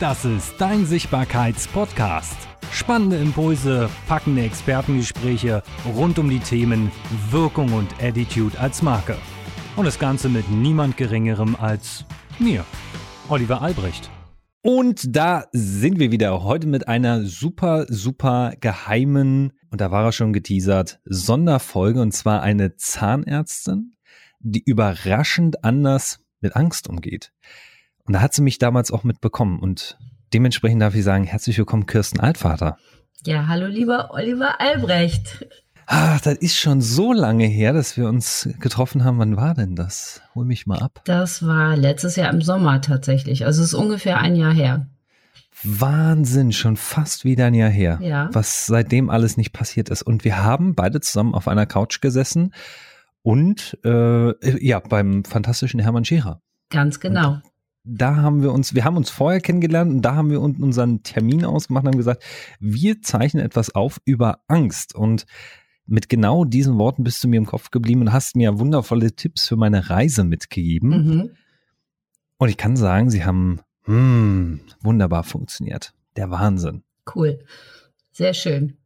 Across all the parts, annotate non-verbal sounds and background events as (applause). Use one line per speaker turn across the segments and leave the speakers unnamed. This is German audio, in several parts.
Das ist dein Sichtbarkeits-Podcast. Spannende Impulse, packende Expertengespräche rund um die Themen Wirkung und Attitude als Marke. Und das Ganze mit niemand Geringerem als mir, Oliver Albrecht.
Und da sind wir wieder heute mit einer super, super geheimen, und da war er schon geteasert, Sonderfolge, und zwar eine Zahnärztin, die überraschend anders mit Angst umgeht. Und da hat sie mich damals auch mitbekommen. Und dementsprechend darf ich sagen, herzlich willkommen, Kirsten Altvater.
Ja, hallo lieber Oliver Albrecht.
Ach, das ist schon so lange her, dass wir uns getroffen haben. Wann war denn das? Hol mich mal ab.
Das war letztes Jahr im Sommer tatsächlich. Also es ist ungefähr ein Jahr her.
Wahnsinn, schon fast wieder ein Jahr her.
Ja.
Was seitdem alles nicht passiert ist. Und wir haben beide zusammen auf einer Couch gesessen und äh, ja, beim fantastischen Hermann Scherer.
Ganz genau.
Und da haben wir uns, wir haben uns vorher kennengelernt und da haben wir unseren Termin ausgemacht und haben gesagt, wir zeichnen etwas auf über Angst. Und mit genau diesen Worten bist du mir im Kopf geblieben und hast mir wundervolle Tipps für meine Reise mitgegeben. Mhm. Und ich kann sagen, sie haben hm, wunderbar funktioniert. Der Wahnsinn.
Cool. Sehr schön.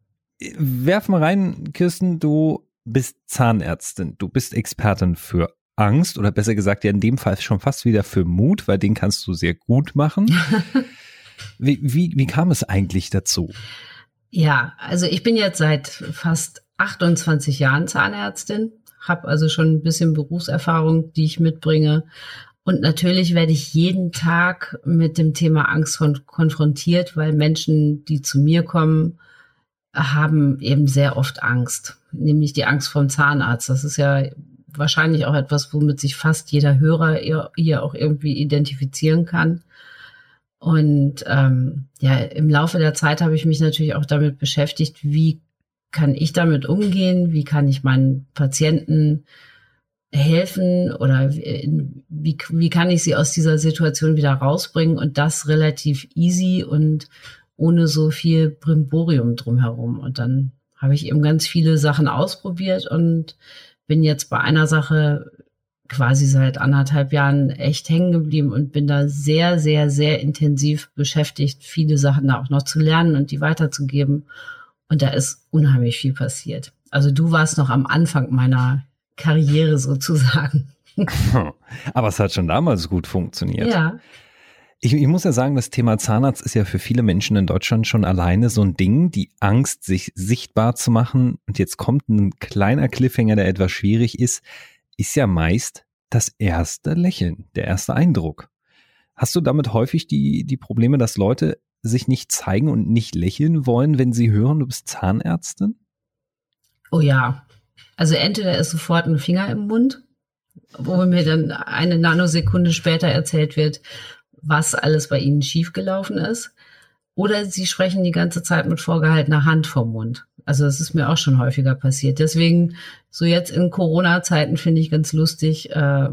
Werf mal rein, Kirsten, du bist Zahnärztin, du bist Expertin für Angst oder besser gesagt ja in dem Fall schon fast wieder für Mut, weil den kannst du sehr gut machen. (laughs) wie, wie, wie kam es eigentlich dazu?
Ja, also ich bin jetzt seit fast 28 Jahren Zahnärztin, habe also schon ein bisschen Berufserfahrung, die ich mitbringe. Und natürlich werde ich jeden Tag mit dem Thema Angst konfrontiert, weil Menschen, die zu mir kommen, haben eben sehr oft Angst, nämlich die Angst vom Zahnarzt. Das ist ja wahrscheinlich auch etwas, womit sich fast jeder Hörer hier auch irgendwie identifizieren kann. Und ähm, ja, im Laufe der Zeit habe ich mich natürlich auch damit beschäftigt, wie kann ich damit umgehen, wie kann ich meinen Patienten helfen oder wie, wie kann ich sie aus dieser Situation wieder rausbringen und das relativ easy und ohne so viel Brimborium drumherum. Und dann habe ich eben ganz viele Sachen ausprobiert und bin jetzt bei einer Sache quasi seit anderthalb Jahren echt hängen geblieben und bin da sehr, sehr, sehr intensiv beschäftigt, viele Sachen da auch noch zu lernen und die weiterzugeben. Und da ist unheimlich viel passiert. Also du warst noch am Anfang meiner Karriere sozusagen. (laughs)
Aber es hat schon damals gut funktioniert.
Ja.
Ich, ich, muss ja sagen, das Thema Zahnarzt ist ja für viele Menschen in Deutschland schon alleine so ein Ding, die Angst, sich sichtbar zu machen. Und jetzt kommt ein kleiner Cliffhanger, der etwas schwierig ist, ist ja meist das erste Lächeln, der erste Eindruck. Hast du damit häufig die, die Probleme, dass Leute sich nicht zeigen und nicht lächeln wollen, wenn sie hören, du bist Zahnärztin?
Oh ja. Also entweder ist sofort ein Finger im Mund, wo mir dann eine Nanosekunde später erzählt wird, was alles bei ihnen schiefgelaufen ist. Oder sie sprechen die ganze Zeit mit vorgehaltener Hand vom Mund. Also das ist mir auch schon häufiger passiert. Deswegen, so jetzt in Corona-Zeiten finde ich ganz lustig, äh,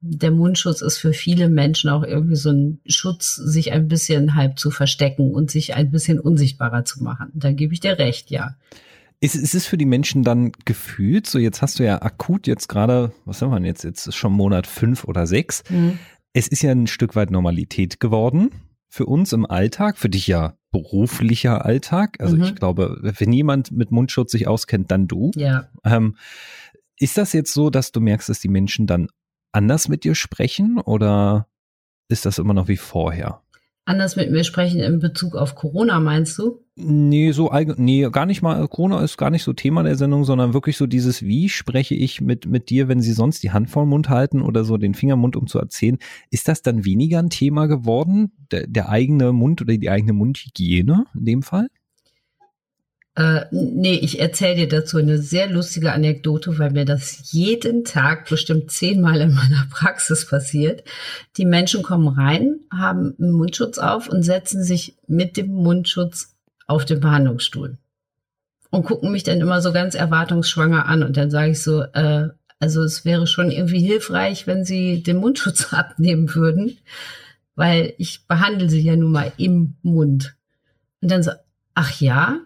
der Mundschutz ist für viele Menschen auch irgendwie so ein Schutz, sich ein bisschen halb zu verstecken und sich ein bisschen unsichtbarer zu machen. Da gebe ich dir recht, ja.
Ist, ist es für die Menschen dann gefühlt, so jetzt hast du ja akut jetzt gerade, was haben wir denn jetzt, jetzt ist schon Monat fünf oder sechs, mhm es ist ja ein Stück weit Normalität geworden für uns im Alltag, für dich ja beruflicher Alltag. Also mhm. ich glaube, wenn jemand mit Mundschutz sich auskennt, dann du.
Ja.
Ähm, ist das jetzt so, dass du merkst, dass die Menschen dann anders mit dir sprechen oder ist das immer noch wie vorher?
Anders mit mir sprechen in Bezug auf Corona, meinst du?
Nee, so nee, gar nicht mal, Corona ist gar nicht so Thema der Sendung, sondern wirklich so dieses, wie spreche ich mit, mit dir, wenn sie sonst die Hand vor den Mund halten oder so den Fingermund, um zu erzählen. Ist das dann weniger ein Thema geworden? Der, der eigene Mund oder die eigene Mundhygiene in dem Fall?
Äh, nee, ich erzähle dir dazu eine sehr lustige Anekdote, weil mir das jeden Tag bestimmt zehnmal in meiner (laughs) Praxis passiert. Die Menschen kommen rein, haben einen Mundschutz auf und setzen sich mit dem Mundschutz auf den Behandlungsstuhl und gucken mich dann immer so ganz erwartungsschwanger an. Und dann sage ich so, äh, also es wäre schon irgendwie hilfreich, wenn Sie den Mundschutz (laughs) abnehmen würden, weil ich behandle Sie ja nun mal im Mund. Und dann so, ach ja,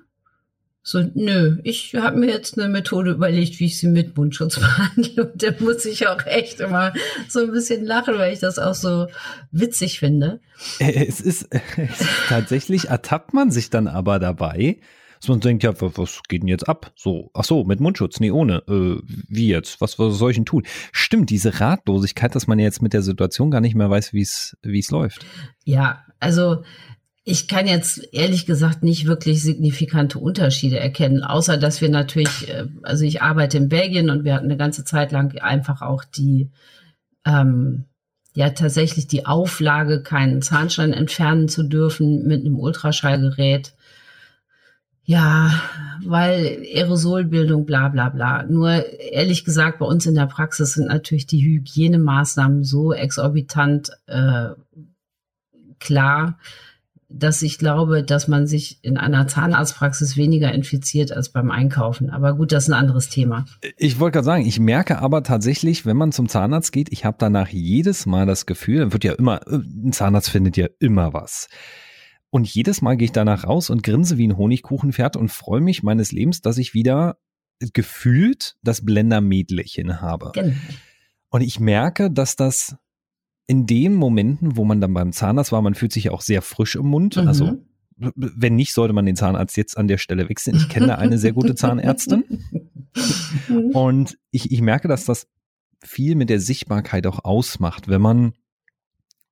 So, nö, ich habe mir jetzt eine Methode überlegt, wie ich sie mit Mundschutz (laughs) behandle. Und da muss ich auch echt immer so ein bisschen lachen, weil ich das auch so witzig finde.
Es ist, (laughs) es ist tatsächlich, ertappt man sich dann aber dabei, dass man denkt, ja, was geht denn jetzt ab? So, ach so, mit Mundschutz, nee, ohne. Äh, wie jetzt? Was, was soll ich denn tun? Stimmt, diese Ratlosigkeit, dass man jetzt mit der Situation gar nicht mehr weiß, wie es wie es läuft.
Ja, also ich kann jetzt ehrlich gesagt nicht wirklich signifikante Unterschiede erkennen, außer dass wir natürlich, äh, also ich arbeite in Belgien und wir hatten eine ganze Zeit lang einfach auch die, ähm, ja tatsächlich die Auflage, keinen Zahnstein entfernen zu dürfen mit einem Ultraschallgerät. Ja, weil Aerosolbildung, bla bla bla. Nur ehrlich gesagt, bei uns in der Praxis sind natürlich die Hygienemaßnahmen so exorbitant äh, klar, dass ich glaube, dass man sich in einer Zahnarztpraxis weniger infiziert als beim Einkaufen. Aber gut, das ist ein anderes Thema.
Ich wollte gerade sagen, ich merke aber tatsächlich, wenn man zum Zahnarzt geht, ich habe danach jedes Mal das Gefühl, wird ja immer, ein Zahnarzt findet ja immer was. Und jedes Mal gehe ich danach raus und grinse wie ein Honigkuchenpferd und freue mich meines Lebens, dass ich wieder gefühlt das Blender-Mädchen habe. Genau. Und ich merke, dass das in den Momenten, wo man dann beim Zahnarzt war, man fühlt sich auch sehr frisch im Mund. Mhm. Also wenn nicht, sollte man den Zahnarzt jetzt an der Stelle wechseln. Ich kenne eine sehr gute Zahnärztin. (laughs) Und ich, ich merke, dass das viel mit der Sichtbarkeit auch ausmacht, wenn man,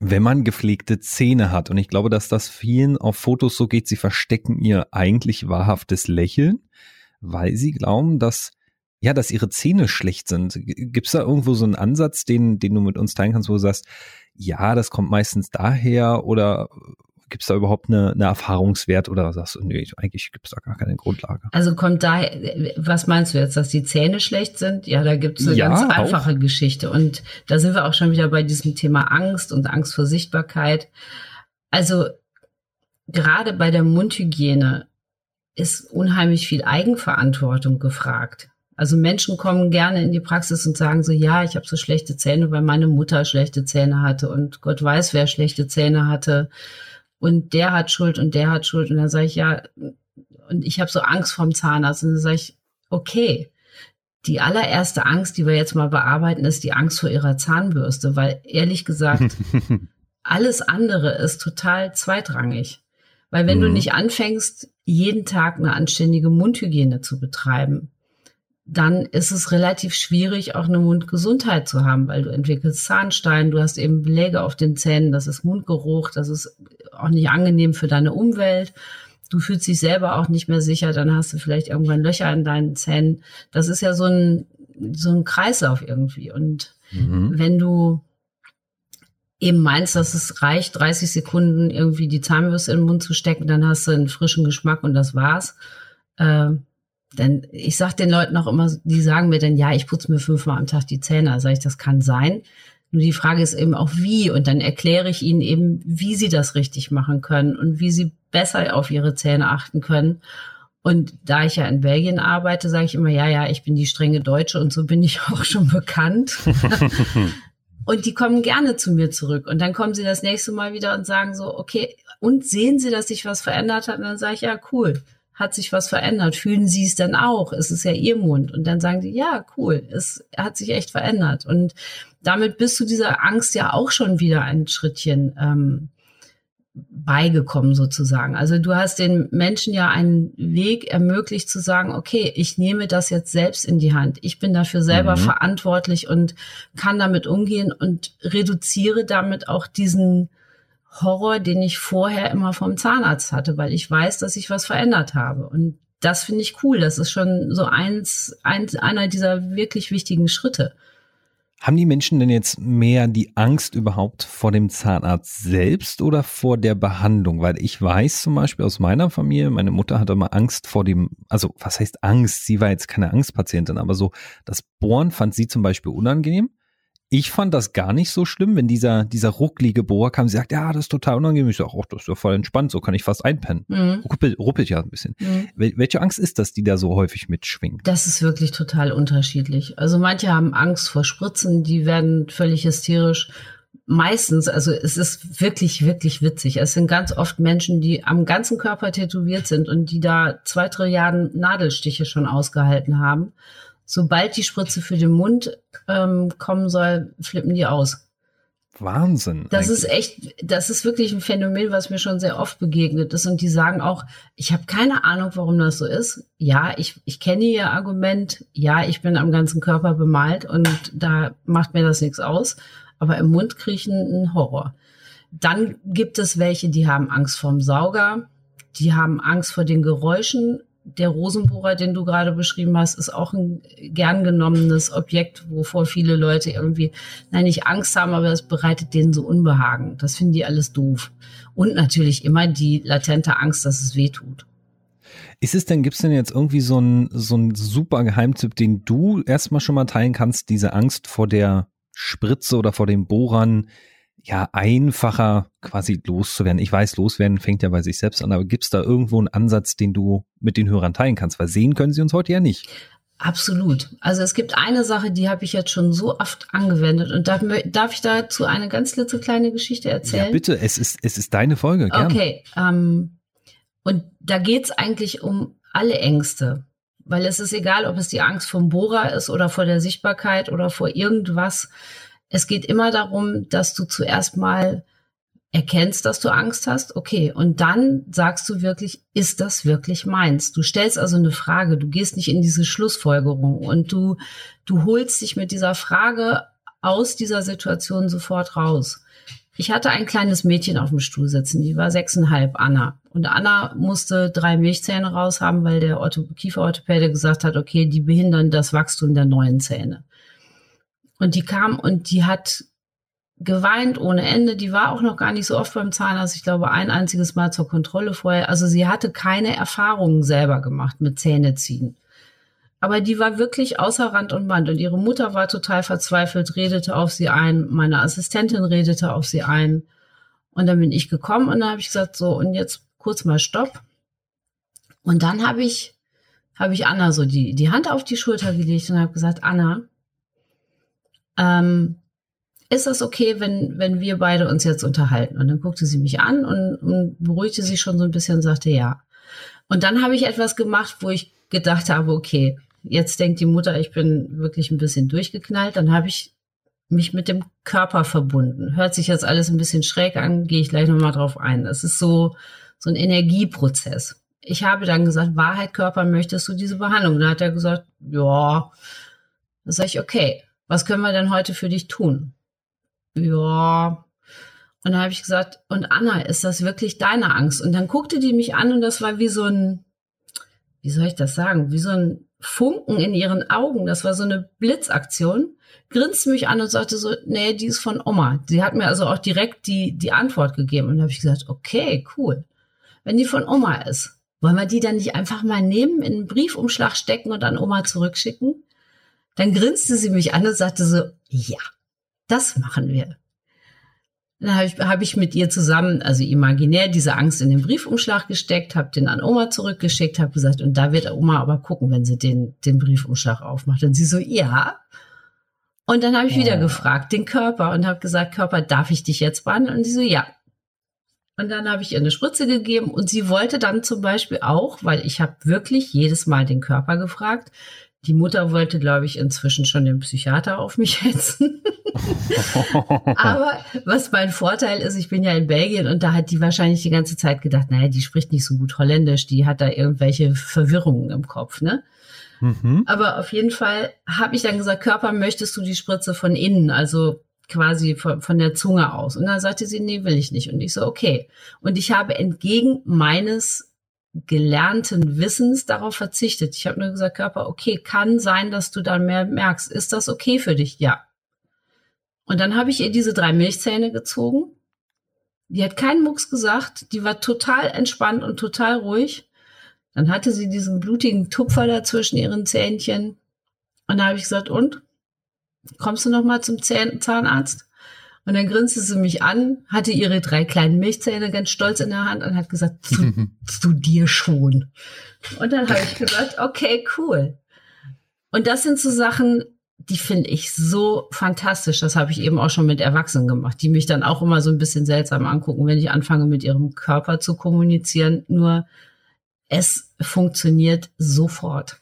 wenn man gepflegte Zähne hat. Und ich glaube, dass das vielen auf Fotos so geht, sie verstecken ihr eigentlich wahrhaftes Lächeln, weil sie glauben, dass ja, dass ihre Zähne schlecht sind. Gibt es da irgendwo so einen Ansatz, den, den du mit uns teilen kannst, wo du sagst, ja, das kommt meistens daher oder gibt es da überhaupt eine, eine Erfahrungswert oder sagst du, nee, eigentlich gibt es da gar keine Grundlage?
Also kommt da, was meinst du jetzt, dass die Zähne schlecht sind? Ja, da gibt es eine ja, ganz einfache auch. Geschichte. Und da sind wir auch schon wieder bei diesem Thema Angst und Angst vor Sichtbarkeit. Also gerade bei der Mundhygiene ist unheimlich viel Eigenverantwortung gefragt. Also Menschen kommen gerne in die Praxis und sagen so, ja, ich habe so schlechte Zähne, weil meine Mutter schlechte Zähne hatte und Gott weiß, wer schlechte Zähne hatte. Und der hat Schuld und der hat Schuld. Und dann sage ich, ja, und ich habe so Angst vorm Zahnarzt. Und dann sage ich, okay, die allererste Angst, die wir jetzt mal bearbeiten, ist die Angst vor ihrer Zahnbürste, weil ehrlich gesagt, (laughs) alles andere ist total zweitrangig. Weil wenn mhm. du nicht anfängst, jeden Tag eine anständige Mundhygiene zu betreiben, dann ist es relativ schwierig, auch eine Mundgesundheit zu haben, weil du entwickelst Zahnstein, du hast eben Beläge auf den Zähnen, das ist Mundgeruch, das ist auch nicht angenehm für deine Umwelt. Du fühlst dich selber auch nicht mehr sicher, dann hast du vielleicht irgendwann Löcher in deinen Zähnen. Das ist ja so ein, so ein Kreislauf irgendwie. Und mhm. wenn du eben meinst, dass es reicht, 30 Sekunden irgendwie die Zahnbürste in den Mund zu stecken, dann hast du einen frischen Geschmack und das war's. Äh, denn ich sag den Leuten auch immer, die sagen mir dann, ja, ich putze mir fünfmal am Tag die Zähne. Also sag ich, das kann sein. Nur die Frage ist eben auch wie. Und dann erkläre ich ihnen eben, wie sie das richtig machen können und wie sie besser auf ihre Zähne achten können. Und da ich ja in Belgien arbeite, sage ich immer, ja, ja, ich bin die strenge Deutsche und so bin ich (laughs) auch schon bekannt. (laughs) und die kommen gerne zu mir zurück. Und dann kommen sie das nächste Mal wieder und sagen so, okay, und sehen sie, dass sich was verändert hat? Und dann sage ich, ja, cool hat sich was verändert? Fühlen Sie es denn auch? Es ist ja Ihr Mund. Und dann sagen die, ja, cool, es hat sich echt verändert. Und damit bist du dieser Angst ja auch schon wieder ein Schrittchen ähm, beigekommen sozusagen. Also du hast den Menschen ja einen Weg ermöglicht zu sagen, okay, ich nehme das jetzt selbst in die Hand. Ich bin dafür selber mhm. verantwortlich und kann damit umgehen und reduziere damit auch diesen Horror, den ich vorher immer vom Zahnarzt hatte, weil ich weiß, dass ich was verändert habe. Und das finde ich cool. Das ist schon so eins, eins, einer dieser wirklich wichtigen Schritte.
Haben die Menschen denn jetzt mehr die Angst überhaupt vor dem Zahnarzt selbst oder vor der Behandlung? Weil ich weiß zum Beispiel aus meiner Familie, meine Mutter hatte immer Angst vor dem, also was heißt Angst? Sie war jetzt keine Angstpatientin, aber so das Bohren fand sie zum Beispiel unangenehm. Ich fand das gar nicht so schlimm, wenn dieser, dieser rucklige Bohrer kam und sagt, ja, das ist total unangenehm. Ich sage, ach, das ist ja voll entspannt, so kann ich fast einpennen. Mhm. Ruppelt, ruppelt ja ein bisschen. Mhm. Welche Angst ist das, die da so häufig mitschwingt?
Das ist wirklich total unterschiedlich. Also manche haben Angst vor Spritzen, die werden völlig hysterisch. meistens, also es ist wirklich, wirklich witzig. Es sind ganz oft Menschen, die am ganzen Körper tätowiert sind und die da zwei Trilliarden Nadelstiche schon ausgehalten haben. Sobald die Spritze für den Mund ähm, kommen soll, flippen die aus.
Wahnsinn.
Das eigentlich. ist echt, das ist wirklich ein Phänomen, was mir schon sehr oft begegnet ist. Und die sagen auch, ich habe keine Ahnung, warum das so ist. Ja, ich, ich kenne ihr Argument. Ja, ich bin am ganzen Körper bemalt und da macht mir das nichts aus. Aber im Mund kriechen ein Horror. Dann gibt es welche, die haben Angst vorm Sauger. Die haben Angst vor den Geräuschen der Rosenbohrer, den du gerade beschrieben hast, ist auch ein gern genommenes Objekt, wovor viele Leute irgendwie, nein, nicht Angst haben, aber es bereitet denen so Unbehagen. Das finden die alles doof. Und natürlich immer die latente Angst, dass es weh tut.
Ist es denn, gibt es denn jetzt irgendwie so einen so einen super Geheimtipp, den du erstmal schon mal teilen kannst, diese Angst vor der Spritze oder vor den Bohrern, ja einfacher quasi loszuwerden. Ich weiß, loswerden fängt ja bei sich selbst an, aber gibt es da irgendwo einen Ansatz, den du mit den Hörern teilen kannst? Weil sehen können sie uns heute ja nicht.
Absolut. Also es gibt eine Sache, die habe ich jetzt schon so oft angewendet und darf, darf ich dazu eine ganz klitzekleine Geschichte erzählen? Ja,
bitte, es ist, es ist deine Folge.
Gern. Okay. Ähm, und da geht es eigentlich um alle Ängste. Weil es ist egal, ob es die Angst vom Bohrer ist oder vor der Sichtbarkeit oder vor irgendwas, es geht immer darum, dass du zuerst mal erkennst, dass du Angst hast, okay, und dann sagst du wirklich, ist das wirklich meins? Du stellst also eine Frage, du gehst nicht in diese Schlussfolgerung und du, du holst dich mit dieser Frage aus dieser Situation sofort raus. Ich hatte ein kleines Mädchen auf dem Stuhl sitzen, die war sechseinhalb, Anna. Und Anna musste drei Milchzähne raushaben, weil der Ortho Kieferorthopäde gesagt hat, okay, die behindern das Wachstum der neuen Zähne. Und die kam und die hat geweint ohne Ende. Die war auch noch gar nicht so oft beim Zahnarzt. Ich glaube, ein einziges Mal zur Kontrolle vorher. Also sie hatte keine Erfahrungen selber gemacht mit Zähneziehen. Aber die war wirklich außer Rand und Band. Und ihre Mutter war total verzweifelt, redete auf sie ein. Meine Assistentin redete auf sie ein. Und dann bin ich gekommen und dann habe ich gesagt, so, und jetzt kurz mal Stopp. Und dann habe ich, habe ich Anna so die, die Hand auf die Schulter gelegt und habe gesagt, Anna, ähm, ist das okay, wenn, wenn wir beide uns jetzt unterhalten? Und dann guckte sie mich an und, und beruhigte sich schon so ein bisschen und sagte ja. Und dann habe ich etwas gemacht, wo ich gedacht habe, okay, jetzt denkt die Mutter, ich bin wirklich ein bisschen durchgeknallt. Dann habe ich mich mit dem Körper verbunden. Hört sich jetzt alles ein bisschen schräg an, gehe ich gleich nochmal drauf ein. Das ist so, so ein Energieprozess. Ich habe dann gesagt, Wahrheit, Körper, möchtest du diese Behandlung? Und dann hat er gesagt, ja. Dann sage ich, okay, was können wir denn heute für dich tun? Ja. Und dann habe ich gesagt, und Anna, ist das wirklich deine Angst? Und dann guckte die mich an und das war wie so ein, wie soll ich das sagen, wie so ein Funken in ihren Augen. Das war so eine Blitzaktion. Grinste mich an und sagte so, nee, die ist von Oma. Sie hat mir also auch direkt die, die Antwort gegeben. Und dann habe ich gesagt, okay, cool. Wenn die von Oma ist, wollen wir die dann nicht einfach mal nehmen, in einen Briefumschlag stecken und an Oma zurückschicken? Dann grinste sie mich an und sagte so, ja, das machen wir. Dann habe ich, hab ich mit ihr zusammen, also imaginär, diese Angst in den Briefumschlag gesteckt, habe den an Oma zurückgeschickt, habe gesagt, und da wird Oma aber gucken, wenn sie den, den Briefumschlag aufmacht. Und sie so, ja. Und dann habe ich ja. wieder gefragt, den Körper, und habe gesagt, Körper, darf ich dich jetzt behandeln? Und sie so, ja. Und dann habe ich ihr eine Spritze gegeben und sie wollte dann zum Beispiel auch, weil ich habe wirklich jedes Mal den Körper gefragt, die Mutter wollte, glaube ich, inzwischen schon den Psychiater auf mich hetzen. (laughs) Aber was mein Vorteil ist, ich bin ja in Belgien und da hat die wahrscheinlich die ganze Zeit gedacht, naja, die spricht nicht so gut Holländisch, die hat da irgendwelche Verwirrungen im Kopf, ne? Mhm. Aber auf jeden Fall habe ich dann gesagt, Körper, möchtest du die Spritze von innen, also quasi von, von der Zunge aus? Und dann sagte sie, nee, will ich nicht. Und ich so, okay. Und ich habe entgegen meines gelernten Wissens darauf verzichtet. Ich habe nur gesagt, Körper, okay, kann sein, dass du dann mehr merkst. Ist das okay für dich? Ja. Und dann habe ich ihr diese drei Milchzähne gezogen. Die hat keinen Mucks gesagt. Die war total entspannt und total ruhig. Dann hatte sie diesen blutigen Tupfer da zwischen ihren Zähnchen. Und da habe ich gesagt, und? Kommst du noch mal zum Zahnarzt? Und dann grinste sie mich an, hatte ihre drei kleinen Milchzähne ganz stolz in der Hand und hat gesagt, zu, (laughs) zu dir schon. Und dann habe ich (laughs) gesagt, okay, cool. Und das sind so Sachen, die finde ich so fantastisch. Das habe ich eben auch schon mit Erwachsenen gemacht, die mich dann auch immer so ein bisschen seltsam angucken, wenn ich anfange, mit ihrem Körper zu kommunizieren. Nur es funktioniert sofort.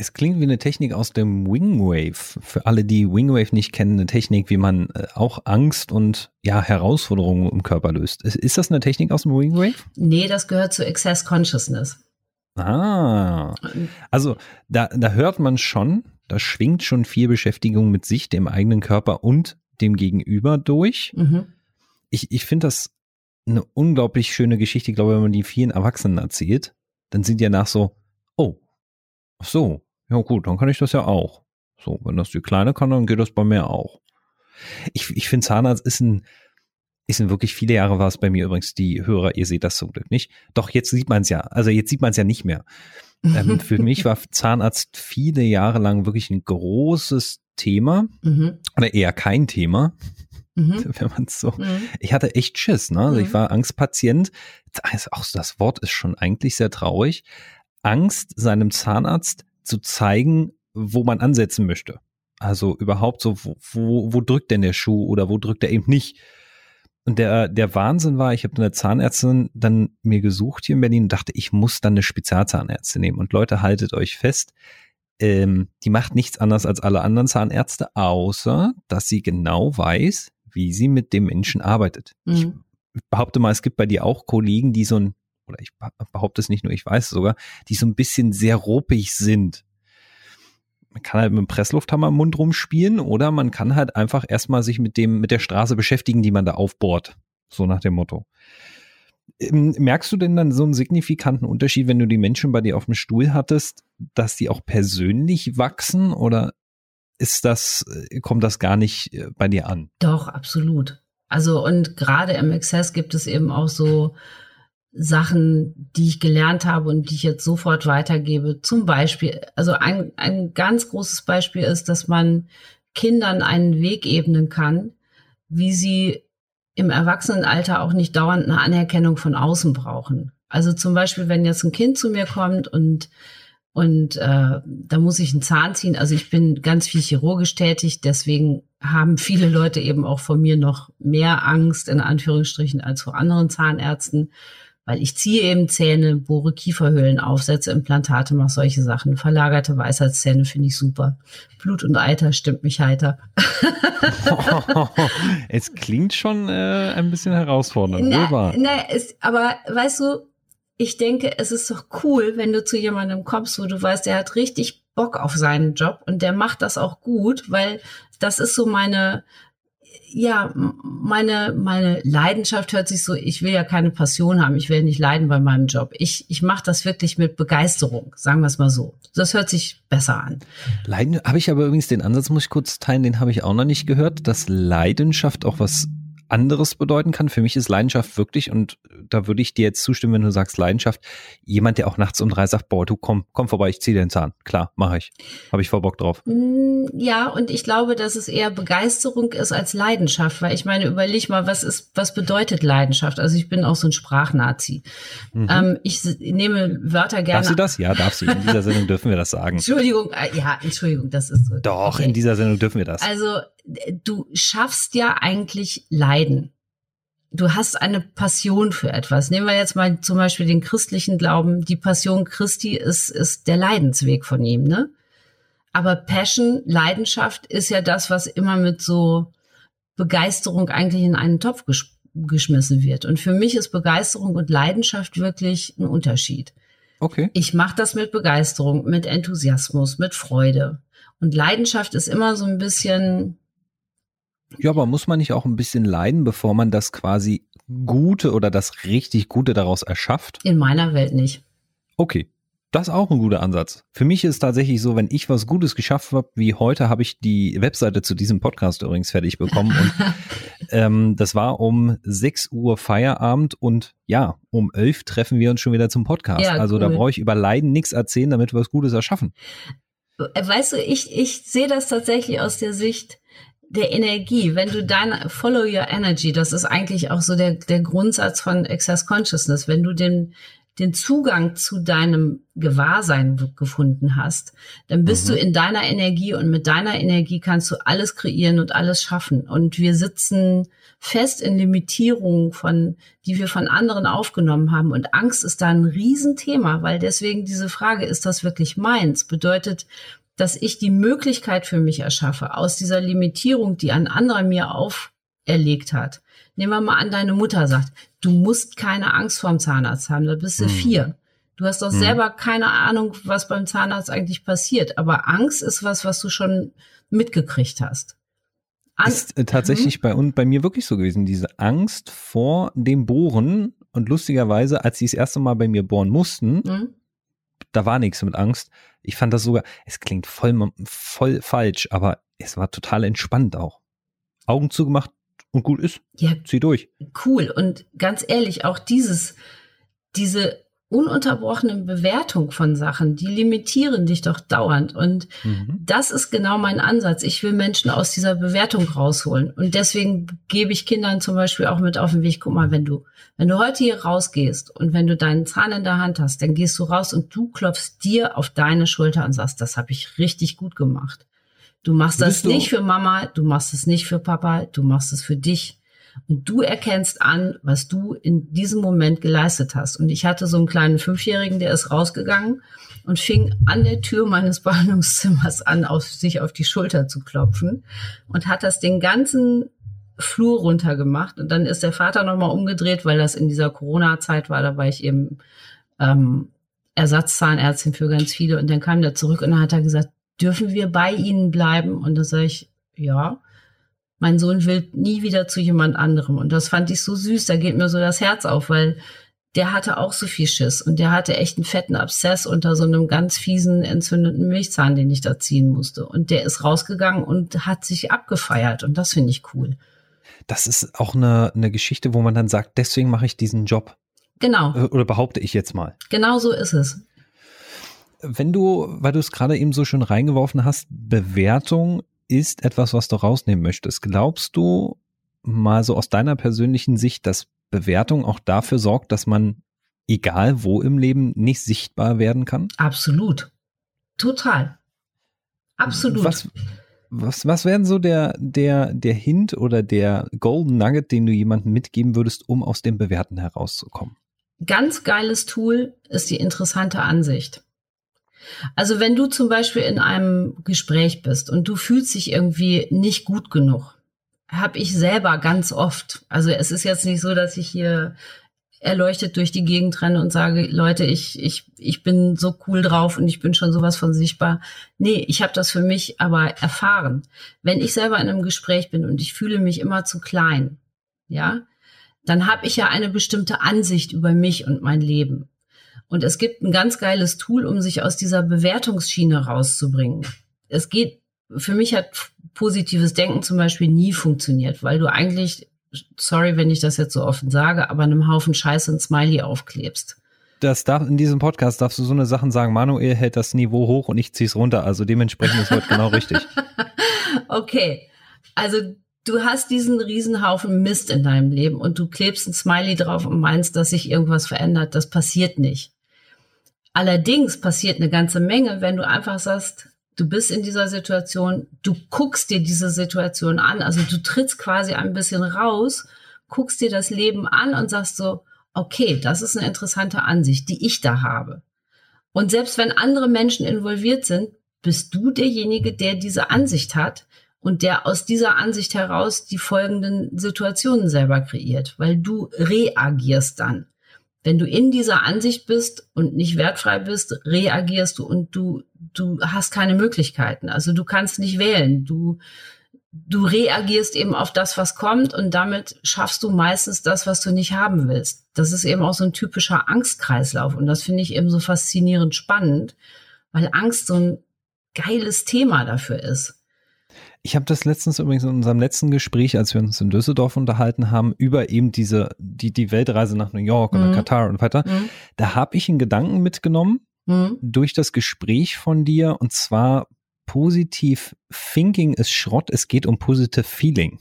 Es klingt wie eine Technik aus dem Wingwave. Für alle, die Wingwave nicht kennen, eine Technik, wie man äh, auch Angst und ja, Herausforderungen im Körper löst. Ist das eine Technik aus dem Wingwave?
Nee, das gehört zu Excess Consciousness.
Ah. Also da, da hört man schon, da schwingt schon viel Beschäftigung mit sich, dem eigenen Körper und dem Gegenüber durch. Mhm. Ich, ich finde das eine unglaublich schöne Geschichte. Ich glaube, wenn man die vielen Erwachsenen erzählt, dann sind die nach so, oh, ach so, ja gut, dann kann ich das ja auch. So, wenn das die Kleine kann, dann geht das bei mir auch. Ich, ich finde Zahnarzt ist ein, ist ein wirklich viele Jahre war es bei mir übrigens, die Hörer, ihr seht das zum Glück nicht. Doch jetzt sieht man es ja, also jetzt sieht man es ja nicht mehr. Ähm, (laughs) für mich war Zahnarzt viele Jahre lang wirklich ein großes Thema mhm. oder eher kein Thema. Mhm. (laughs) Wenn man so, mhm. ich hatte echt Schiss, ne? Also ich mhm. war Angstpatient. Also auch das Wort ist schon eigentlich sehr traurig. Angst, seinem Zahnarzt zu zeigen, wo man ansetzen möchte. Also überhaupt so, wo, wo, wo drückt denn der Schuh oder wo drückt er eben nicht? Und der, der Wahnsinn war, ich habe eine Zahnärztin dann mir gesucht hier in Berlin und dachte, ich muss dann eine Spezialzahnärztin nehmen. Und Leute, haltet euch fest, ähm, die macht nichts anderes als alle anderen Zahnärzte, außer dass sie genau weiß, wie sie mit dem Menschen arbeitet. Mhm. Ich behaupte mal, es gibt bei dir auch Kollegen, die so ein oder ich behaupte es nicht nur, ich weiß es sogar, die so ein bisschen sehr ruppig sind. Man kann halt mit dem Presslufthammer im Mund rumspielen oder man kann halt einfach erstmal sich mit dem, mit der Straße beschäftigen, die man da aufbohrt. So nach dem Motto. Ähm, merkst du denn dann so einen signifikanten Unterschied, wenn du die Menschen bei dir auf dem Stuhl hattest, dass die auch persönlich wachsen oder ist das, äh, kommt das gar nicht äh, bei dir an?
Doch, absolut. Also und gerade im Access gibt es eben auch so Sachen, die ich gelernt habe und die ich jetzt sofort weitergebe. Zum Beispiel, also ein, ein ganz großes Beispiel ist, dass man Kindern einen Weg ebnen kann, wie sie im Erwachsenenalter auch nicht dauernd eine Anerkennung von außen brauchen. Also zum Beispiel, wenn jetzt ein Kind zu mir kommt und und äh, da muss ich einen Zahn ziehen. Also ich bin ganz viel chirurgisch tätig, deswegen haben viele Leute eben auch von mir noch mehr Angst in Anführungsstrichen als vor anderen Zahnärzten weil ich ziehe eben Zähne, bohre Kieferhöhlen auf, setze Implantate, mache solche Sachen. Verlagerte Weisheitszähne finde ich super. Blut und Eiter stimmt mich heiter. (laughs)
es klingt schon äh, ein bisschen herausfordernd.
Na, na, ist, aber weißt du, ich denke, es ist doch cool, wenn du zu jemandem kommst, wo du weißt, der hat richtig Bock auf seinen Job und der macht das auch gut, weil das ist so meine, ja, meine, meine Leidenschaft hört sich so, ich will ja keine Passion haben, ich will nicht leiden bei meinem Job. Ich, ich mache das wirklich mit Begeisterung, sagen wir es mal so. Das hört sich besser an.
Leiden, habe ich aber übrigens den Ansatz, muss ich kurz teilen, den habe ich auch noch nicht gehört, dass Leidenschaft auch was anderes bedeuten kann. Für mich ist Leidenschaft wirklich, und da würde ich dir jetzt zustimmen, wenn du sagst Leidenschaft, jemand, der auch nachts um drei sagt, boah, du komm, komm vorbei, ich ziehe den Zahn. Klar, mache ich. Habe ich voll Bock drauf.
Mm, ja, und ich glaube, dass es eher Begeisterung ist als Leidenschaft, weil ich meine, überleg mal, was ist, was bedeutet Leidenschaft? Also ich bin auch so ein Sprachnazi. Mhm. Ähm, ich nehme Wörter gerne.
Darf sie das? Ja, darf sie. In dieser Sendung dürfen wir das sagen. (laughs)
Entschuldigung, äh, ja, Entschuldigung, das ist so.
Doch, okay. in dieser Sendung dürfen wir das.
Also du schaffst ja eigentlich Leiden. Du hast eine Passion für etwas. Nehmen wir jetzt mal zum Beispiel den christlichen Glauben. Die Passion Christi ist, ist der Leidensweg von ihm, ne? Aber Passion, Leidenschaft ist ja das, was immer mit so Begeisterung eigentlich in einen Topf gesch geschmissen wird. Und für mich ist Begeisterung und Leidenschaft wirklich ein Unterschied.
Okay.
Ich mache das mit Begeisterung, mit Enthusiasmus, mit Freude. Und Leidenschaft ist immer so ein bisschen,
ja, aber muss man nicht auch ein bisschen leiden, bevor man das quasi Gute oder das richtig Gute daraus erschafft?
In meiner Welt nicht.
Okay. Das ist auch ein guter Ansatz. Für mich ist tatsächlich so, wenn ich was Gutes geschafft habe, wie heute, habe ich die Webseite zu diesem Podcast übrigens fertig bekommen. Und (laughs) ähm, das war um 6 Uhr Feierabend und ja, um 11 treffen wir uns schon wieder zum Podcast. Ja, also cool. da brauche ich über Leiden nichts erzählen, damit wir was Gutes erschaffen.
Weißt du, ich, ich sehe das tatsächlich aus der Sicht, der Energie, wenn du deine Follow Your Energy, das ist eigentlich auch so der, der Grundsatz von Excess Consciousness, wenn du den den Zugang zu deinem Gewahrsein gefunden hast, dann bist mhm. du in deiner Energie und mit deiner Energie kannst du alles kreieren und alles schaffen. Und wir sitzen fest in Limitierungen von, die wir von anderen aufgenommen haben. Und Angst ist da ein Riesenthema, weil deswegen diese Frage, ist das wirklich meins, bedeutet, dass ich die Möglichkeit für mich erschaffe, aus dieser Limitierung, die ein anderer mir auferlegt hat. Nehmen wir mal an, deine Mutter sagt, du musst keine Angst vorm Zahnarzt haben, da bist du hm. vier. Du hast doch hm. selber keine Ahnung, was beim Zahnarzt eigentlich passiert. Aber Angst ist was, was du schon mitgekriegt hast.
An ist äh, tatsächlich mhm. bei, und bei mir wirklich so gewesen, diese Angst vor dem Bohren. Und lustigerweise, als sie das erste Mal bei mir bohren mussten, mhm. Da war nichts mit Angst. Ich fand das sogar, es klingt voll, voll falsch, aber es war total entspannt auch. Augen zugemacht, und gut ist. Ja. Zieh durch.
Cool. Und ganz ehrlich, auch dieses, diese ununterbrochene Bewertung von Sachen, die limitieren dich doch dauernd. Und mhm. das ist genau mein Ansatz. Ich will Menschen aus dieser Bewertung rausholen. Und deswegen gebe ich Kindern zum Beispiel auch mit auf den Weg, guck mal, wenn du, wenn du heute hier rausgehst und wenn du deinen Zahn in der Hand hast, dann gehst du raus und du klopfst dir auf deine Schulter und sagst, das habe ich richtig gut gemacht. Du machst das nicht für Mama, du machst es nicht für Papa, du machst es für dich. Und du erkennst an, was du in diesem Moment geleistet hast. Und ich hatte so einen kleinen Fünfjährigen, der ist rausgegangen und fing an der Tür meines (laughs) Behandlungszimmers an, auf sich auf die Schulter zu klopfen und hat das den ganzen Flur runtergemacht. Und dann ist der Vater nochmal umgedreht, weil das in dieser Corona-Zeit war, da war ich eben ähm, Ersatzzahnärztin für ganz viele. Und dann kam der zurück und dann hat er gesagt, dürfen wir bei ihnen bleiben? Und da sage ich, ja. Mein Sohn will nie wieder zu jemand anderem. Und das fand ich so süß. Da geht mir so das Herz auf, weil der hatte auch so viel Schiss und der hatte echt einen fetten Abszess unter so einem ganz fiesen entzündeten Milchzahn, den ich da ziehen musste. Und der ist rausgegangen und hat sich abgefeiert. Und das finde ich cool.
Das ist auch eine, eine Geschichte, wo man dann sagt, deswegen mache ich diesen Job.
Genau.
Äh, oder behaupte ich jetzt mal.
Genau so ist es
wenn du, weil du es gerade eben so schön reingeworfen hast, Bewertung ist etwas, was du rausnehmen möchtest. Glaubst du mal so aus deiner persönlichen Sicht, dass Bewertung auch dafür sorgt, dass man egal wo im Leben nicht sichtbar werden kann?
Absolut. Total. Absolut.
Was, was, was wären so der, der, der Hint oder der Golden Nugget, den du jemandem mitgeben würdest, um aus dem Bewerten herauszukommen?
Ganz geiles Tool ist die interessante Ansicht. Also wenn du zum Beispiel in einem Gespräch bist und du fühlst dich irgendwie nicht gut genug, habe ich selber ganz oft. Also es ist jetzt nicht so, dass ich hier erleuchtet durch die Gegend renne und sage, Leute, ich, ich, ich bin so cool drauf und ich bin schon sowas von sichtbar. Nee, ich habe das für mich aber erfahren. Wenn ich selber in einem Gespräch bin und ich fühle mich immer zu klein, ja, dann habe ich ja eine bestimmte Ansicht über mich und mein Leben. Und es gibt ein ganz geiles Tool, um sich aus dieser Bewertungsschiene rauszubringen. Es geht, für mich hat positives Denken zum Beispiel nie funktioniert, weil du eigentlich, sorry, wenn ich das jetzt so offen sage, aber einem Haufen Scheiße ein Smiley aufklebst.
Das darf, in diesem Podcast darfst du so eine Sachen sagen, Manuel hält das Niveau hoch und ich zieh's runter. Also dementsprechend ist heute genau richtig. (laughs)
Okay. Also du hast diesen Riesenhaufen Mist in deinem Leben und du klebst ein Smiley drauf und meinst, dass sich irgendwas verändert. Das passiert nicht. Allerdings passiert eine ganze Menge, wenn du einfach sagst, du bist in dieser Situation, du guckst dir diese Situation an, also du trittst quasi ein bisschen raus, guckst dir das Leben an und sagst so, okay, das ist eine interessante Ansicht, die ich da habe. Und selbst wenn andere Menschen involviert sind, bist du derjenige, der diese Ansicht hat und der aus dieser Ansicht heraus die folgenden Situationen selber kreiert, weil du reagierst dann. Wenn du in dieser Ansicht bist und nicht wertfrei bist, reagierst du und du, du hast keine Möglichkeiten. Also du kannst nicht wählen. Du, du reagierst eben auf das, was kommt und damit schaffst du meistens das, was du nicht haben willst. Das ist eben auch so ein typischer Angstkreislauf und das finde ich eben so faszinierend spannend, weil Angst so ein geiles Thema dafür ist.
Ich habe das letztens übrigens in unserem letzten Gespräch, als wir uns in Düsseldorf unterhalten haben, über eben diese, die, die Weltreise nach New York und mhm. Katar und weiter. Mhm. Da habe ich einen Gedanken mitgenommen mhm. durch das Gespräch von dir und zwar positiv Thinking ist Schrott, es geht um positive Feeling.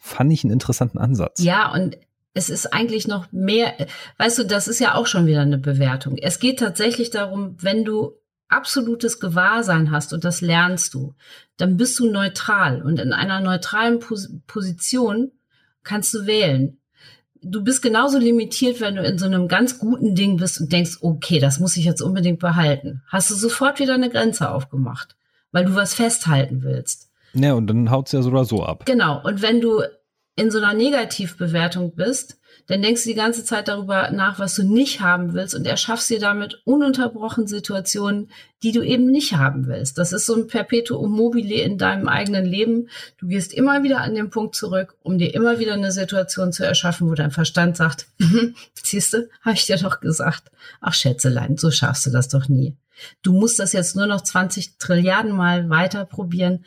Fand ich einen interessanten Ansatz.
Ja, und es ist eigentlich noch mehr, weißt du, das ist ja auch schon wieder eine Bewertung. Es geht tatsächlich darum, wenn du absolutes Gewahrsein hast und das lernst du, dann bist du neutral und in einer neutralen Pos Position kannst du wählen. Du bist genauso limitiert, wenn du in so einem ganz guten Ding bist und denkst, okay, das muss ich jetzt unbedingt behalten. Hast du sofort wieder eine Grenze aufgemacht, weil du was festhalten willst.
Ja, und dann haut's ja so oder so ab.
Genau. Und wenn du in so einer Negativbewertung bist, dann denkst du die ganze Zeit darüber nach, was du nicht haben willst und erschaffst dir damit ununterbrochen Situationen, die du eben nicht haben willst. Das ist so ein Perpetuum mobile in deinem eigenen Leben. Du gehst immer wieder an den Punkt zurück, um dir immer wieder eine Situation zu erschaffen, wo dein Verstand sagt, (laughs) siehst du, habe ich dir doch gesagt. Ach Schätzelein, so schaffst du das doch nie. Du musst das jetzt nur noch 20 Trilliarden Mal weiter probieren,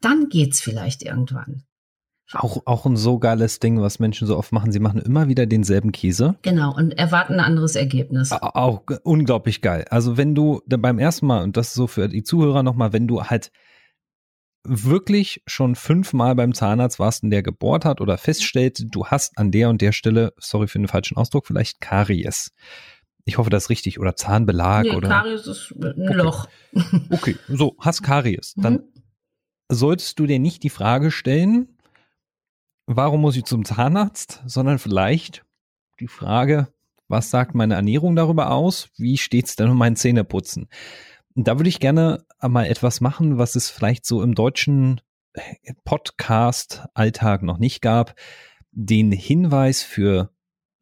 dann geht's vielleicht irgendwann.
Auch, auch ein so geiles Ding, was Menschen so oft machen. Sie machen immer wieder denselben Käse.
Genau, und erwarten ein anderes Ergebnis.
Auch unglaublich geil. Also wenn du beim ersten Mal, und das ist so für die Zuhörer nochmal, wenn du halt wirklich schon fünfmal beim Zahnarzt warst und der gebohrt hat oder feststellt, du hast an der und der Stelle, sorry für den falschen Ausdruck, vielleicht Karies. Ich hoffe, das ist richtig. Oder Zahnbelag nee, oder.
Karies ist ein okay. Loch.
Okay, so, hast Karies. (laughs) Dann mhm. solltest du dir nicht die Frage stellen, warum muss ich zum Zahnarzt, sondern vielleicht die Frage, was sagt meine Ernährung darüber aus? Wie steht's denn um mein Zähneputzen? Und da würde ich gerne mal etwas machen, was es vielleicht so im deutschen Podcast-Alltag noch nicht gab. Den Hinweis für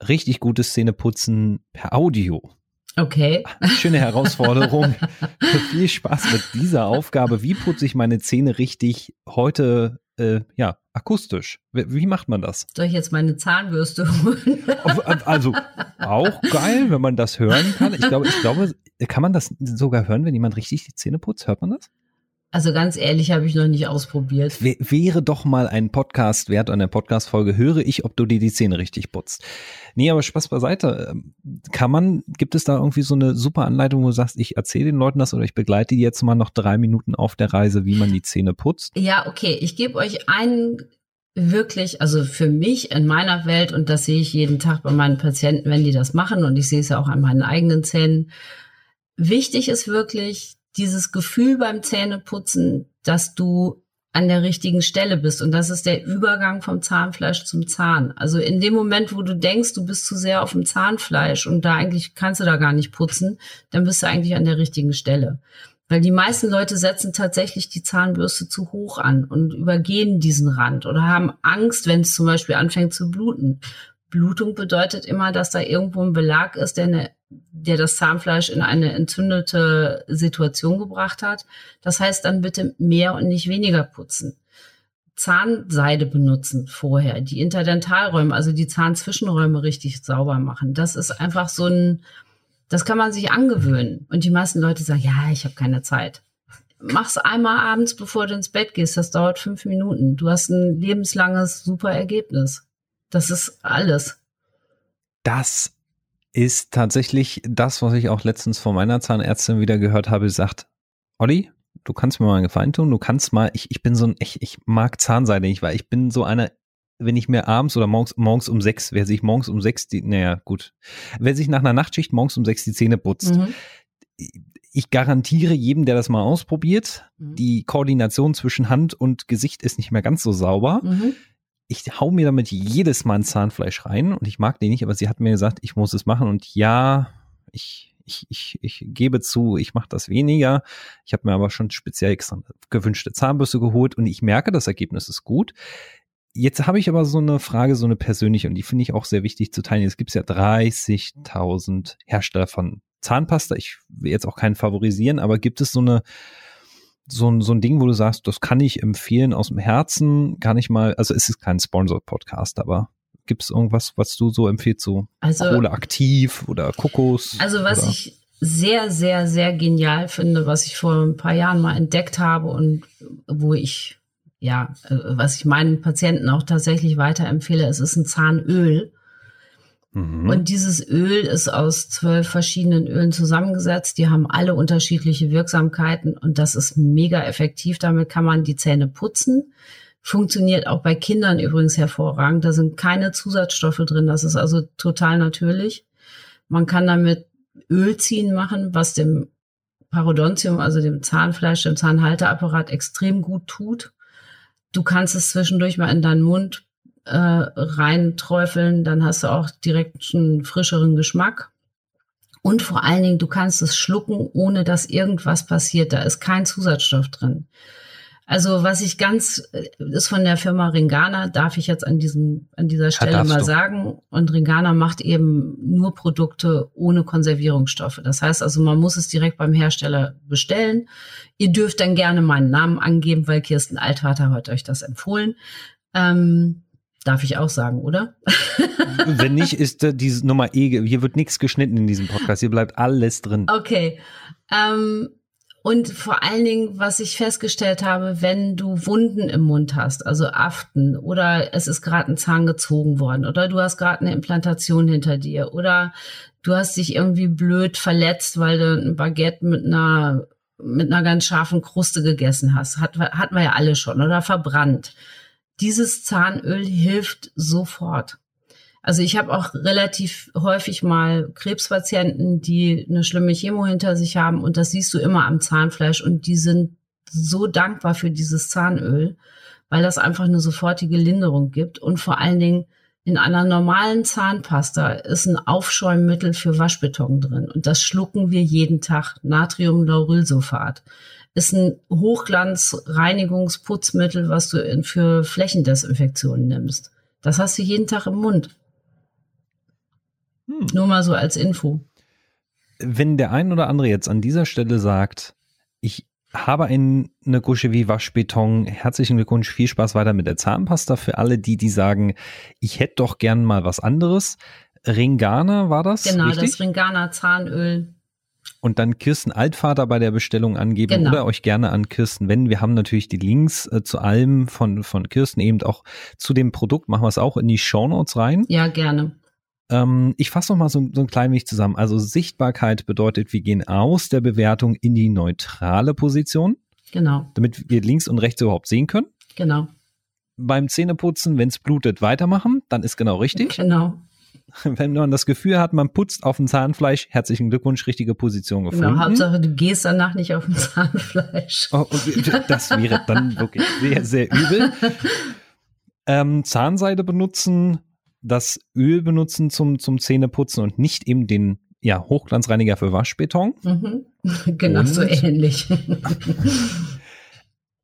richtig gutes Zähneputzen per Audio.
Okay. (laughs)
Schöne Herausforderung. (laughs) Viel Spaß mit dieser Aufgabe. Wie putze ich meine Zähne richtig heute äh, ja, akustisch. Wie, wie, macht man das?
Soll ich jetzt meine Zahnbürste holen?
also auch geil, wenn man das hören kann. Ich glaube, ich glaube, kann man das sogar hören, wenn jemand richtig die Zähne putzt? Hört man das?
Also ganz ehrlich, habe ich noch nicht ausprobiert.
W wäre doch mal ein Podcast wert, an der Podcast-Folge höre ich, ob du dir die Zähne richtig putzt. Nee, aber Spaß beiseite. Ähm, kann man, gibt es da irgendwie so eine super Anleitung, wo du sagst, ich erzähle den Leuten das oder ich begleite die jetzt mal noch drei Minuten auf der Reise, wie man die Zähne putzt?
Ja, okay. Ich gebe euch einen wirklich, also für mich in meiner Welt, und das sehe ich jeden Tag bei meinen Patienten, wenn die das machen, und ich sehe es ja auch an meinen eigenen Zähnen. Wichtig ist wirklich, dieses Gefühl beim Zähneputzen, dass du an der richtigen Stelle bist. Und das ist der Übergang vom Zahnfleisch zum Zahn. Also in dem Moment, wo du denkst, du bist zu sehr auf dem Zahnfleisch und da eigentlich kannst du da gar nicht putzen, dann bist du eigentlich an der richtigen Stelle. Weil die meisten Leute setzen tatsächlich die Zahnbürste zu hoch an und übergehen diesen Rand oder haben Angst, wenn es zum Beispiel anfängt zu bluten. Blutung bedeutet immer, dass da irgendwo ein Belag ist, der, eine, der das Zahnfleisch in eine entzündete Situation gebracht hat. Das heißt dann bitte mehr und nicht weniger putzen. Zahnseide benutzen vorher, die Interdentalräume, also die Zahnzwischenräume richtig sauber machen. Das ist einfach so ein, das kann man sich angewöhnen. Und die meisten Leute sagen, ja, ich habe keine Zeit. Mach's einmal abends, bevor du ins Bett gehst. Das dauert fünf Minuten. Du hast ein lebenslanges, super Ergebnis. Das ist alles.
Das ist tatsächlich das, was ich auch letztens von meiner Zahnärztin wieder gehört habe, sagt, Olli, du kannst mir mal einen Gefallen tun, du kannst mal, ich, ich bin so ein, ich, ich mag Zahnseide nicht, weil ich bin so einer, wenn ich mir abends oder morgens, morgens um sechs, wer sich morgens um sechs, die, naja, gut, wer sich nach einer Nachtschicht morgens um sechs die Zähne putzt, mhm. ich garantiere jedem, der das mal ausprobiert, mhm. die Koordination zwischen Hand und Gesicht ist nicht mehr ganz so sauber. Mhm ich hau mir damit jedes Mal ein Zahnfleisch rein und ich mag den nicht, aber sie hat mir gesagt, ich muss es machen und ja, ich, ich, ich, ich gebe zu, ich mache das weniger. Ich habe mir aber schon speziell gewünschte Zahnbürste geholt und ich merke, das Ergebnis ist gut. Jetzt habe ich aber so eine Frage, so eine persönliche und die finde ich auch sehr wichtig zu teilen. Es gibt ja 30.000 Hersteller von Zahnpasta. Ich will jetzt auch keinen favorisieren, aber gibt es so eine so ein, so ein Ding, wo du sagst, das kann ich empfehlen aus dem Herzen, gar nicht mal, also es ist kein Sponsor-Podcast, aber gibt es irgendwas, was du so empfiehlst, so also, Kohle aktiv oder Kokos?
Also was
oder?
ich sehr, sehr, sehr genial finde, was ich vor ein paar Jahren mal entdeckt habe und wo ich, ja, äh, was ich meinen Patienten auch tatsächlich weiterempfehle, es ist ein Zahnöl. Mhm. Und dieses Öl ist aus zwölf verschiedenen Ölen zusammengesetzt. Die haben alle unterschiedliche Wirksamkeiten und das ist mega effektiv. Damit kann man die Zähne putzen. Funktioniert auch bei Kindern übrigens hervorragend. Da sind keine Zusatzstoffe drin. Das ist also total natürlich. Man kann damit Ölziehen machen, was dem Parodontium, also dem Zahnfleisch, dem Zahnhalteapparat extrem gut tut. Du kannst es zwischendurch mal in deinen Mund äh, reinträufeln, dann hast du auch direkt einen frischeren Geschmack. Und vor allen Dingen, du kannst es schlucken, ohne dass irgendwas passiert. Da ist kein Zusatzstoff drin. Also was ich ganz äh, ist von der Firma Ringana, darf ich jetzt an diesem an dieser Stelle ja, mal du. sagen. Und Ringana macht eben nur Produkte ohne Konservierungsstoffe. Das heißt also, man muss es direkt beim Hersteller bestellen. Ihr dürft dann gerne meinen Namen angeben, weil Kirsten Altvater hat euch das empfohlen. Ähm, Darf ich auch sagen, oder? (laughs)
Wenn nicht, ist äh, diese Nummer eh, hier wird nichts geschnitten in diesem Podcast, hier bleibt alles drin.
Okay. Ähm, und vor allen Dingen, was ich festgestellt habe, wenn du Wunden im Mund hast, also Aften oder es ist gerade ein Zahn gezogen worden oder du hast gerade eine Implantation hinter dir oder du hast dich irgendwie blöd verletzt, weil du ein Baguette mit einer mit einer ganz scharfen Kruste gegessen hast. Hat, hatten wir ja alle schon oder verbrannt. Dieses Zahnöl hilft sofort. Also ich habe auch relativ häufig mal Krebspatienten, die eine schlimme Chemo hinter sich haben und das siehst du immer am Zahnfleisch und die sind so dankbar für dieses Zahnöl, weil das einfach eine sofortige Linderung gibt und vor allen Dingen in einer normalen Zahnpasta ist ein Aufschäummittel für Waschbeton drin und das schlucken wir jeden Tag. Natriumlaurylsulfat ist ein Hochglanzreinigungsputzmittel, was du für Flächendesinfektionen nimmst. Das hast du jeden Tag im Mund. Hm. Nur mal so als Info.
Wenn der ein oder andere jetzt an dieser Stelle sagt, ich habe eine Gusche wie Waschbeton, herzlichen Glückwunsch, viel Spaß weiter mit der Zahnpasta. Für alle die, die sagen, ich hätte doch gern mal was anderes. Ringana war das?
Genau,
richtig?
das Ringana Zahnöl.
Und dann Kirsten Altvater bei der Bestellung angeben genau. oder euch gerne an Kirsten wenden. Wir haben natürlich die Links äh, zu allem von, von Kirsten eben auch zu dem Produkt. Machen wir es auch in die Show Notes rein.
Ja, gerne.
Ähm, ich fasse noch mal so, so ein klein wenig zusammen. Also Sichtbarkeit bedeutet, wir gehen aus der Bewertung in die neutrale Position.
Genau.
Damit wir links und rechts überhaupt sehen können.
Genau.
Beim Zähneputzen, wenn es blutet, weitermachen, dann ist genau richtig.
Genau. (laughs)
Wenn man das Gefühl hat, man putzt auf dem Zahnfleisch, herzlichen Glückwunsch, richtige Position genau, gefunden. Genau,
Hauptsache du gehst danach nicht auf dem (laughs) Zahnfleisch.
Oh, das wäre dann wirklich sehr, sehr übel. Ähm, Zahnseide benutzen, das Öl benutzen zum, zum Zähneputzen und nicht eben den ja, Hochglanzreiniger für Waschbeton.
Mhm. (laughs) Genau und, so ähnlich.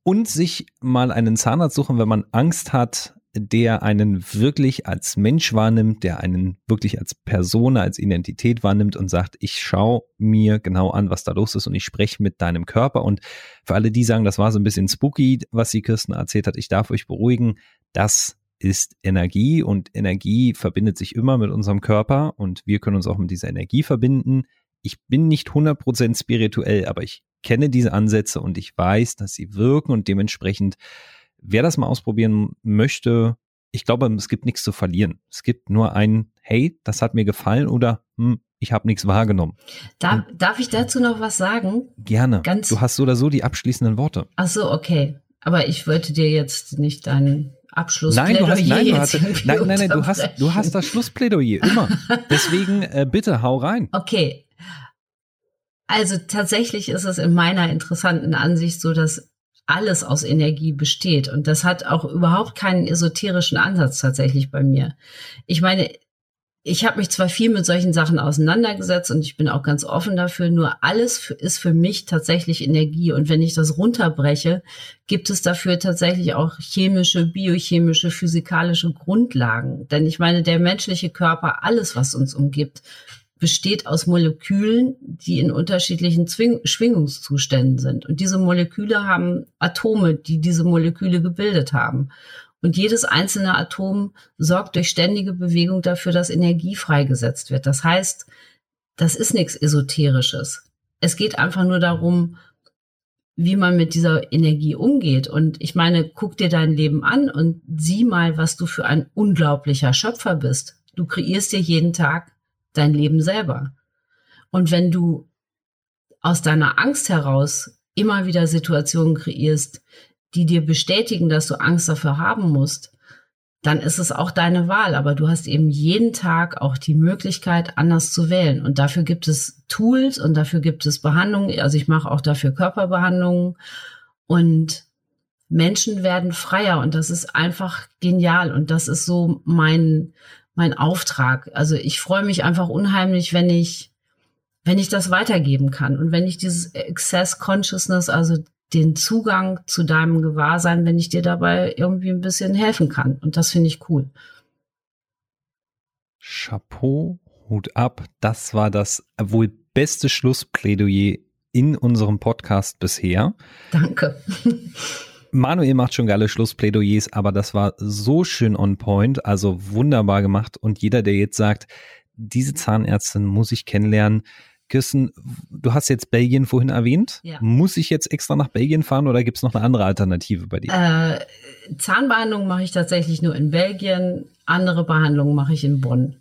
und sich mal einen Zahnarzt suchen, wenn man Angst hat, der einen wirklich als Mensch wahrnimmt, der einen wirklich als Person, als Identität wahrnimmt und sagt, ich schaue mir genau an, was da los ist und ich spreche mit deinem Körper. Und für alle, die sagen, das war so ein bisschen spooky, was die Kirsten erzählt hat, ich darf euch beruhigen, das ist Energie und Energie verbindet sich immer mit unserem Körper und wir können uns auch mit dieser Energie verbinden. Ich bin nicht 100% spirituell, aber ich kenne diese Ansätze und ich weiß, dass sie wirken und dementsprechend, wer das mal ausprobieren möchte, ich glaube, es gibt nichts zu verlieren. Es gibt nur ein, hey, das hat mir gefallen oder hm, ich habe nichts wahrgenommen.
Darf, darf ich dazu noch was sagen?
Gerne. Ganz du hast so oder so die abschließenden Worte.
Ach so, okay. Aber ich wollte dir jetzt nicht deinen Abschluss.
Nein, du hast, nein, du hast, nein, nein, nein, du hast, du hast das Schlussplädoyer immer. (laughs) Deswegen äh, bitte hau rein.
Okay. Also tatsächlich ist es in meiner interessanten Ansicht so, dass alles aus Energie besteht und das hat auch überhaupt keinen esoterischen Ansatz tatsächlich bei mir. Ich meine, ich habe mich zwar viel mit solchen Sachen auseinandergesetzt und ich bin auch ganz offen dafür, nur alles ist für mich tatsächlich Energie. Und wenn ich das runterbreche, gibt es dafür tatsächlich auch chemische, biochemische, physikalische Grundlagen. Denn ich meine, der menschliche Körper, alles, was uns umgibt, besteht aus Molekülen, die in unterschiedlichen Zwing Schwingungszuständen sind. Und diese Moleküle haben Atome, die diese Moleküle gebildet haben. Und jedes einzelne Atom sorgt durch ständige Bewegung dafür, dass Energie freigesetzt wird. Das heißt, das ist nichts Esoterisches. Es geht einfach nur darum, wie man mit dieser Energie umgeht. Und ich meine, guck dir dein Leben an und sieh mal, was du für ein unglaublicher Schöpfer bist. Du kreierst dir jeden Tag dein Leben selber. Und wenn du aus deiner Angst heraus immer wieder Situationen kreierst, die dir bestätigen, dass du Angst dafür haben musst, dann ist es auch deine Wahl. Aber du hast eben jeden Tag auch die Möglichkeit, anders zu wählen. Und dafür gibt es Tools und dafür gibt es Behandlungen. Also ich mache auch dafür Körperbehandlungen und Menschen werden freier und das ist einfach genial und das ist so mein mein Auftrag. Also ich freue mich einfach unheimlich, wenn ich wenn ich das weitergeben kann und wenn ich dieses Access Consciousness, also den Zugang zu deinem Gewahrsein, wenn ich dir dabei irgendwie ein bisschen helfen kann. Und das finde ich cool.
Chapeau, Hut ab. Das war das wohl beste Schlussplädoyer in unserem Podcast bisher.
Danke. (laughs)
Manuel macht schon geile Schlussplädoyers, aber das war so schön on point, also wunderbar gemacht. Und jeder, der jetzt sagt, diese Zahnärztin muss ich kennenlernen, Kirsten, du hast jetzt Belgien vorhin erwähnt. Ja. Muss ich jetzt extra nach Belgien fahren oder gibt es noch eine andere Alternative bei dir?
Äh, Zahnbehandlung mache ich tatsächlich nur in Belgien. Andere Behandlungen mache ich in Bonn.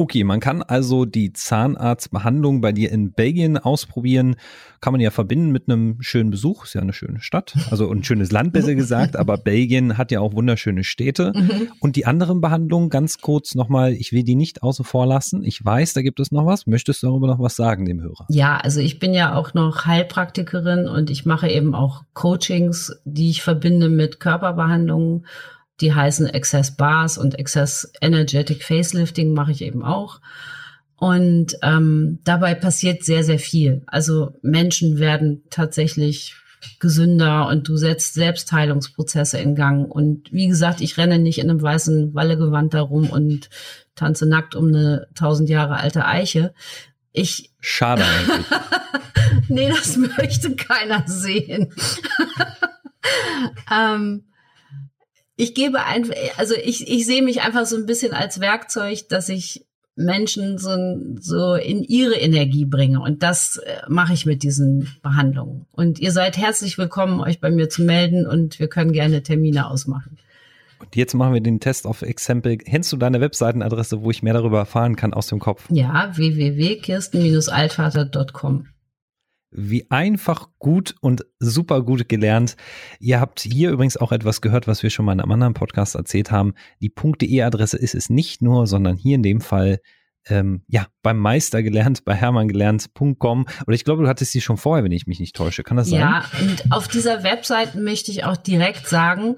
Okay, man kann also die Zahnarztbehandlung bei dir in Belgien ausprobieren. Kann man ja verbinden mit einem schönen Besuch. Ist ja eine schöne Stadt. Also ein schönes Land, besser gesagt. Aber (laughs) Belgien hat ja auch wunderschöne Städte. Mhm. Und die anderen Behandlungen, ganz kurz nochmal, ich will die nicht außen vor lassen. Ich weiß, da gibt es noch was. Möchtest du darüber noch was sagen, dem Hörer?
Ja, also ich bin ja auch noch Heilpraktikerin und ich mache eben auch Coachings, die ich verbinde mit Körperbehandlungen die heißen Excess Bars und Excess Energetic Facelifting mache ich eben auch. Und ähm, dabei passiert sehr, sehr viel. Also Menschen werden tatsächlich gesünder und du setzt Selbstheilungsprozesse in Gang. Und wie gesagt, ich renne nicht in einem weißen Wallegewand darum und tanze nackt um eine tausend Jahre alte Eiche. Ich.
Schade eigentlich. (laughs)
nee, das möchte keiner sehen. (laughs) ähm, ich gebe einfach, also ich, ich sehe mich einfach so ein bisschen als Werkzeug, dass ich Menschen so, so in ihre Energie bringe. Und das äh, mache ich mit diesen Behandlungen. Und ihr seid herzlich willkommen, euch bei mir zu melden und wir können gerne Termine ausmachen.
Und jetzt machen wir den Test auf Exempel. Kennst du deine Webseitenadresse, wo ich mehr darüber erfahren kann aus dem Kopf?
Ja, www.kirsten-altvater.com
wie einfach gut und super gut gelernt. Ihr habt hier übrigens auch etwas gehört, was wir schon mal in einem anderen Podcast erzählt haben. Die .de-Adresse ist es nicht nur, sondern hier in dem Fall ähm, ja, beim Meister gelernt, bei Hermann gelernt.com. Oder ich glaube, du hattest sie schon vorher, wenn ich mich nicht täusche. Kann das sein?
Ja, und auf dieser Website möchte ich auch direkt sagen,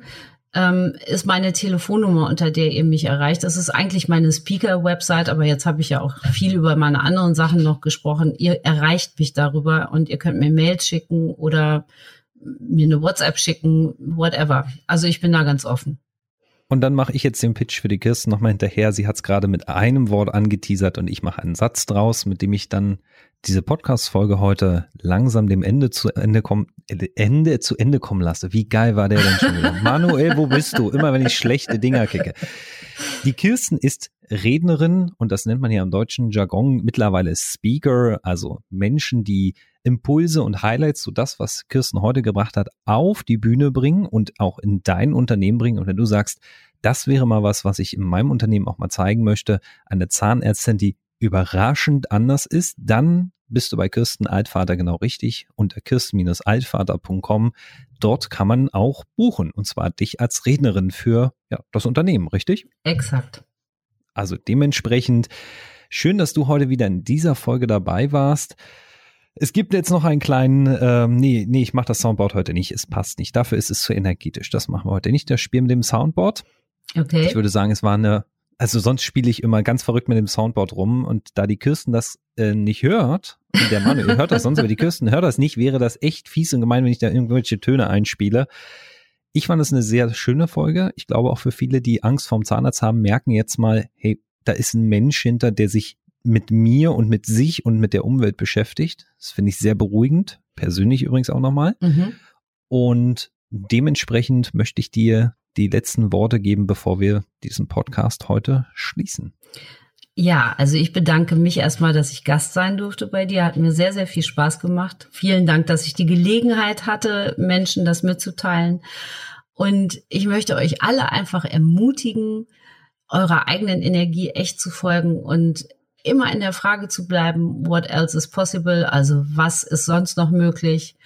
ähm, ist meine Telefonnummer, unter der ihr mich erreicht. Das ist eigentlich meine Speaker-Website, aber jetzt habe ich ja auch viel über meine anderen Sachen noch gesprochen. Ihr erreicht mich darüber und ihr könnt mir Mails schicken oder mir eine WhatsApp schicken, whatever. Also ich bin da ganz offen.
Und dann mache ich jetzt den Pitch für die Kirsten nochmal hinterher. Sie hat es gerade mit einem Wort angeteasert und ich mache einen Satz draus, mit dem ich dann diese Podcast-Folge heute langsam dem Ende zu Ende kommen, Ende zu Ende kommen lasse. Wie geil war der denn schon wieder? (laughs) Manuel, wo bist du? Immer wenn ich schlechte Dinger kicke. Die Kirsten ist Rednerin und das nennt man ja im deutschen Jargon mittlerweile Speaker, also Menschen, die Impulse und Highlights, so das, was Kirsten heute gebracht hat, auf die Bühne bringen und auch in dein Unternehmen bringen. Und wenn du sagst, das wäre mal was, was ich in meinem Unternehmen auch mal zeigen möchte, eine Zahnärztin, die überraschend anders ist, dann bist du bei Kirsten Altvater genau richtig unter kirsten-altvater.com. Dort kann man auch buchen und zwar dich als Rednerin für ja, das Unternehmen, richtig?
Exakt.
Also dementsprechend schön, dass du heute wieder in dieser Folge dabei warst. Es gibt jetzt noch einen kleinen, ähm, nee, nee, ich mache das Soundboard heute nicht, es passt nicht. Dafür ist es zu energetisch. Das machen wir heute nicht, das Spiel mit dem Soundboard. Okay. Ich würde sagen, es war eine, also sonst spiele ich immer ganz verrückt mit dem Soundboard rum und da die Kirsten das äh, nicht hört, und der Mann hört das sonst, aber die Kirsten hört das nicht, wäre das echt fies und gemein, wenn ich da irgendwelche Töne einspiele. Ich fand es eine sehr schöne Folge. Ich glaube auch für viele, die Angst vorm Zahnarzt haben, merken jetzt mal, hey, da ist ein Mensch hinter, der sich mit mir und mit sich und mit der Umwelt beschäftigt. Das finde ich sehr beruhigend, persönlich übrigens auch nochmal. Mhm. Und dementsprechend möchte ich dir die letzten Worte geben, bevor wir diesen Podcast heute schließen.
Ja, also ich bedanke mich erstmal, dass ich Gast sein durfte bei dir. Hat mir sehr, sehr viel Spaß gemacht. Vielen Dank, dass ich die Gelegenheit hatte, Menschen das mitzuteilen. Und ich möchte euch alle einfach ermutigen, eurer eigenen Energie echt zu folgen und immer in der Frage zu bleiben, what else is possible? Also was ist sonst noch möglich?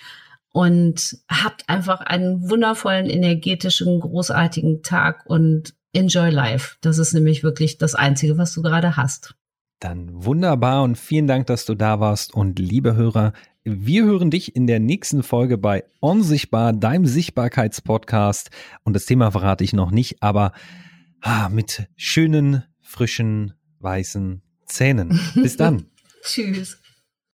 und habt einfach einen wundervollen, energetischen, großartigen Tag und enjoy life. Das ist nämlich wirklich das Einzige, was du gerade hast.
Dann wunderbar und vielen Dank, dass du da warst. Und liebe Hörer, wir hören dich in der nächsten Folge bei Unsichtbar, deinem Sichtbarkeitspodcast. Und das Thema verrate ich noch nicht, aber ah, mit schönen, frischen, weißen Zähnen. Bis dann. (laughs)
Tschüss.